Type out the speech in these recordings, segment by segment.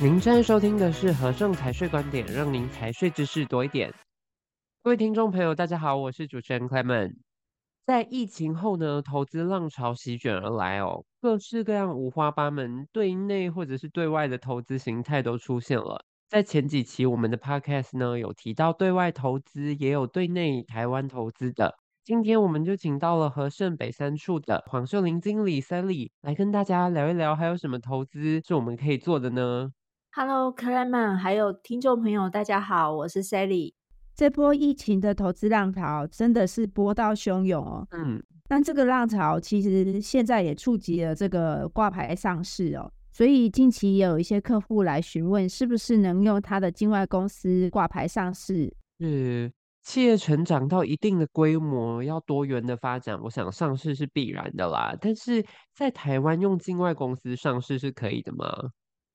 您正在收听的是和盛财税观点，让您财税知识多一点。各位听众朋友，大家好，我是主持人 Clement。在疫情后呢，投资浪潮席卷而来哦，各式各样五花八门，对内或者是对外的投资形态都出现了。在前几期我们的 Podcast 呢，有提到对外投资，也有对内台湾投资的。今天我们就请到了和盛北三处的黄秀玲经理 Sally 来跟大家聊一聊，还有什么投资是我们可以做的呢？Hello，Clement，还有听众朋友，大家好，我是 Sally。这波疫情的投资浪潮真的是波涛汹涌哦。嗯，但这个浪潮其实现在也触及了这个挂牌上市哦，所以近期也有一些客户来询问，是不是能用他的境外公司挂牌上市？是，企业成长到一定的规模，要多元的发展，我想上市是必然的啦。但是在台湾用境外公司上市是可以的吗？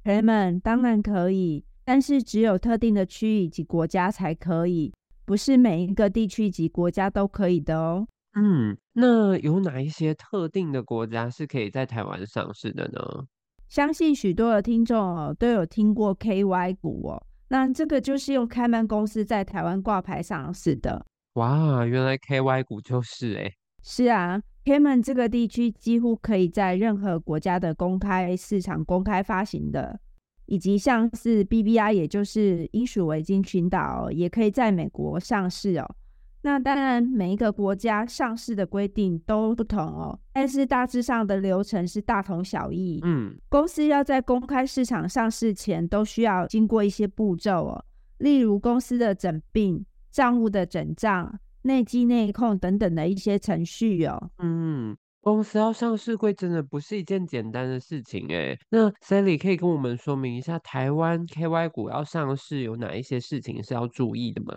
朋友们，当然可以，但是只有特定的区域及国家才可以，不是每一个地区及国家都可以的哦。嗯，那有哪一些特定的国家是可以在台湾上市的呢？相信许多的听众哦都有听过 KY 股哦，那这个就是用开曼公司在台湾挂牌上市的。哇，原来 KY 股就是诶。是啊。Cayman 这个地区几乎可以在任何国家的公开市场公开发行的，以及像是 BBI，也就是英属维京群岛，也可以在美国上市哦。那当然，每一个国家上市的规定都不同哦，但是大致上的流程是大同小异。嗯，公司要在公开市场上市前，都需要经过一些步骤哦，例如公司的整并、账务的整账。内稽内控等等的一些程序哦。嗯，公司要上市柜真的不是一件简单的事情诶。那 Sally 可以跟我们说明一下，台湾 KY 股要上市有哪一些事情是要注意的吗？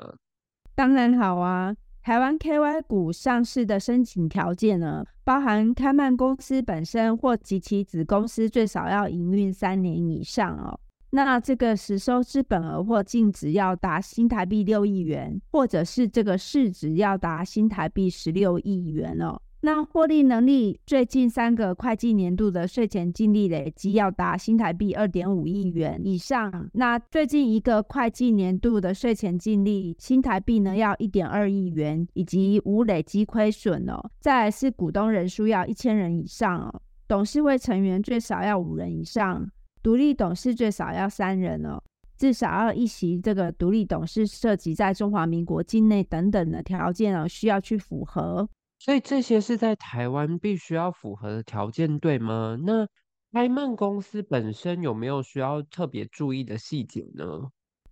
当然好啊，台湾 KY 股上市的申请条件呢，包含开曼公司本身或及其子公司最少要营运三年以上哦。那这个实收资本额或净值要达新台币六亿元，或者是这个市值要达新台币十六亿元哦。那获利能力最近三个会计年度的税前净利累积要达新台币二点五亿元以上。那最近一个会计年度的税前净利新台币呢要一点二亿元，以及无累积亏损哦。再来是股东人数要一千人以上哦，董事会成员最少要五人以上。独立董事最少要三人哦，至少要一席这个独立董事涉及在中华民国境内等等的条件哦，需要去符合。所以这些是在台湾必须要符合的条件，对吗？那开曼公司本身有没有需要特别注意的细节呢？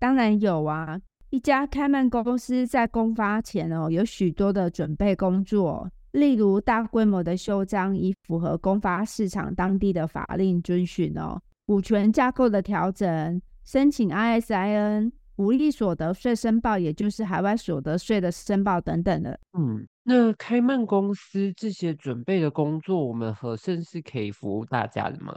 当然有啊，一家开曼公司在公发前哦，有许多的准备工作，例如大规模的修章，以符合公发市场当地的法令遵循哦。股权架构的调整，申请 ISIN、无利所得税申报，也就是海外所得税的申报等等的。嗯，那开曼公司这些准备的工作，我们和盛是可以服务大家的吗？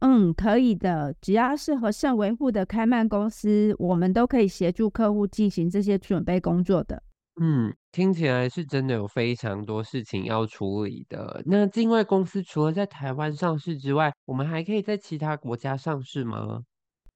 嗯，可以的，只要是和盛维护的开曼公司，我们都可以协助客户进行这些准备工作的。嗯，听起来是真的有非常多事情要处理的。那境外公司除了在台湾上市之外，我们还可以在其他国家上市吗？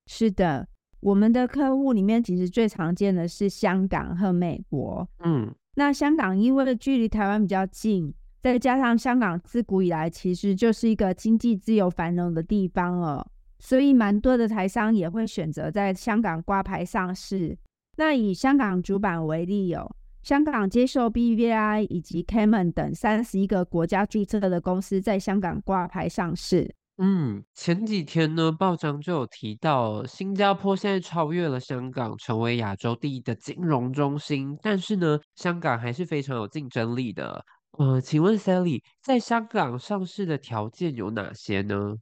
是的，我们的客户里面其实最常见的是香港和美国。嗯，那香港因为距离台湾比较近，再加上香港自古以来其实就是一个经济自由繁荣的地方了，所以蛮多的台商也会选择在香港挂牌上市。那以香港主板为例哦。香港接受 BVI 以及 Cayman 等三十一个国家注册的公司在香港挂牌上市。嗯，前几天呢，报章就有提到，新加坡现在超越了香港，成为亚洲第一的金融中心。但是呢，香港还是非常有竞争力的。呃，请问 Sally，在香港上市的条件有哪些呢？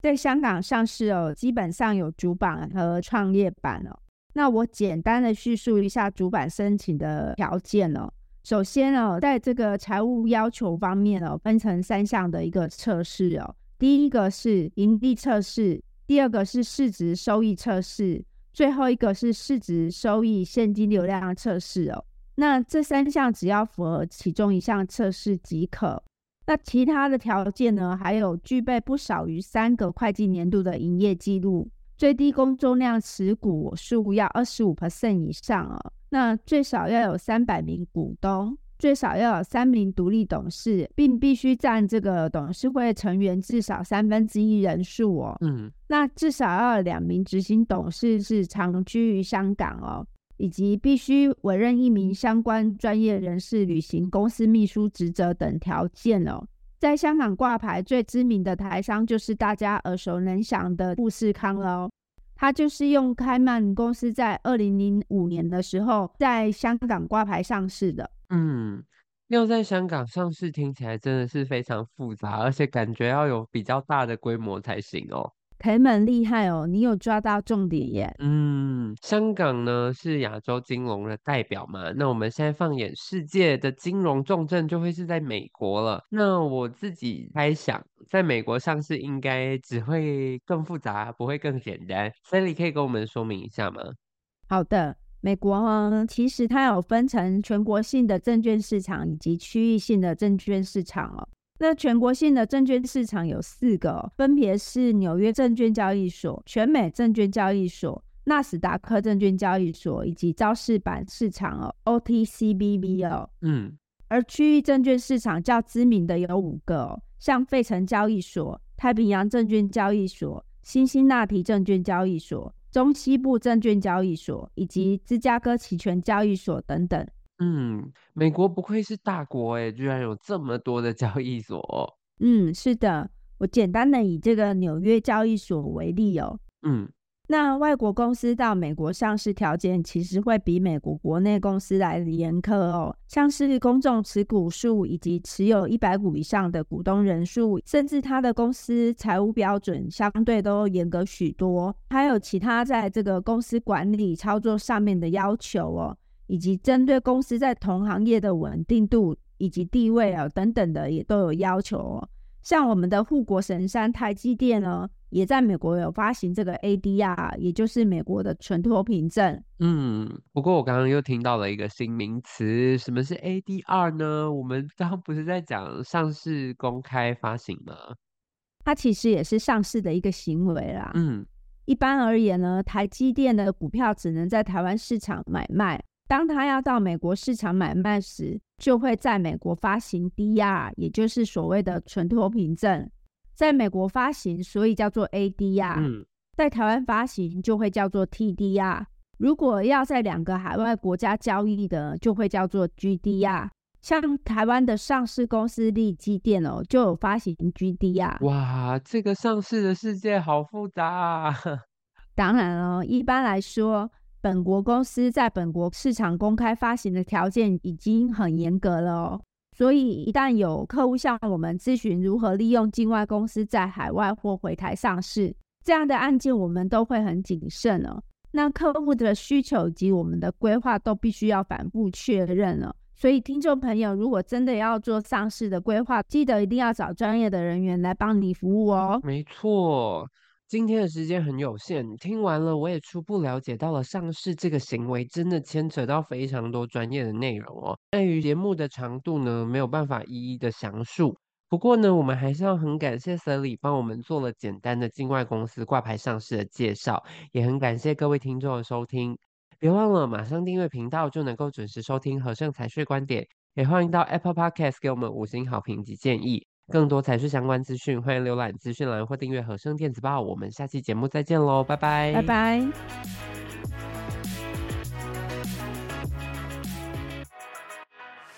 在香港上市哦，基本上有主板和创业板哦。那我简单的叙述一下主板申请的条件哦。首先哦，在这个财务要求方面哦，分成三项的一个测试哦。第一个是盈利测试，第二个是市值收益测试，最后一个是市值收益现金流量测试哦。那这三项只要符合其中一项测试即可。那其他的条件呢，还有具备不少于三个会计年度的营业记录。最低工作量持股数要二十五 percent 以上哦。那最少要有三百名股东，最少要有三名独立董事，并必须占这个董事会成员至少三分之一人数哦。嗯，那至少要有两名执行董事是长居于香港哦，以及必须委任一名相关专业人士履行公司秘书职责等条件哦。在香港挂牌最知名的台商就是大家耳熟能详的富士康了哦。他就是用开曼公司在二零零五年的时候在香港挂牌上市的。嗯，要在香港上市听起来真的是非常复杂，而且感觉要有比较大的规模才行哦。凯门厉害哦，你有抓到重点耶。嗯，香港呢是亚洲金融的代表嘛，那我们现在放眼世界的金融重镇就会是在美国了。那我自己猜想，在美国上市应该只会更复杂，不会更简单。所以你可以跟我们说明一下吗？好的，美国呢其实它有分成全国性的证券市场以及区域性的证券市场哦。那全国性的证券市场有四个，分别是纽约证券交易所、全美证券交易所、纳斯达克证券交易所以及招市板市场哦 （OTCBB） 哦。嗯，而区域证券市场较知名的有五个哦，像费城交易所、太平洋证券交易所、辛辛那提证券交易所、中西部证券交易所以及芝加哥期权交易所等等。嗯，美国不愧是大国诶，居然有这么多的交易所哦。嗯，是的，我简单的以这个纽约交易所为例哦。嗯，那外国公司到美国上市条件其实会比美国国内公司来的严苛哦，像是公众持股数以及持有一百股以上的股东人数，甚至他的公司财务标准相对都严格许多，还有其他在这个公司管理操作上面的要求哦。以及针对公司在同行业的稳定度以及地位啊等等的，也都有要求哦。像我们的护国神山台积电呢，也在美国有发行这个 ADR，也就是美国的存托凭证。嗯，不过我刚刚又听到了一个新名词，什么是 ADR 呢？我们 刚刚不是在讲上市公开发行吗？它其实也是上市的一个行为啦。嗯，一般而言呢，台积电的股票只能在台湾市场买卖。当他要到美国市场买卖时，就会在美国发行 DR，也就是所谓的存托凭证，在美国发行，所以叫做 ADR。嗯，在台湾发行就会叫做 TDR。如果要在两个海外国家交易的，就会叫做 GDR。像台湾的上市公司立基电哦，就有发行 GDR。哇，这个上市的世界好复杂啊！当然了，一般来说。本国公司在本国市场公开发行的条件已经很严格了哦，所以一旦有客户向我们咨询如何利用境外公司在海外或回台上市，这样的案件我们都会很谨慎哦。那客户的需求以及我们的规划都必须要反复确认了。所以听众朋友，如果真的要做上市的规划，记得一定要找专业的人员来帮你服务哦。没错。今天的时间很有限，听完了我也初步了解到了上市这个行为真的牵扯到非常多专业的内容哦。碍于节目的长度呢，没有办法一一的详述。不过呢，我们还是要很感谢 Sally 帮我们做了简单的境外公司挂牌上市的介绍，也很感谢各位听众的收听。别忘了马上订阅频道就能够准时收听和盛财税观点，也欢迎到 Apple Podcast 给我们五星好评及建议。更多财税相关资讯，欢迎浏览资讯栏或订阅和声电子报。我们下期节目再见喽，拜拜，拜拜。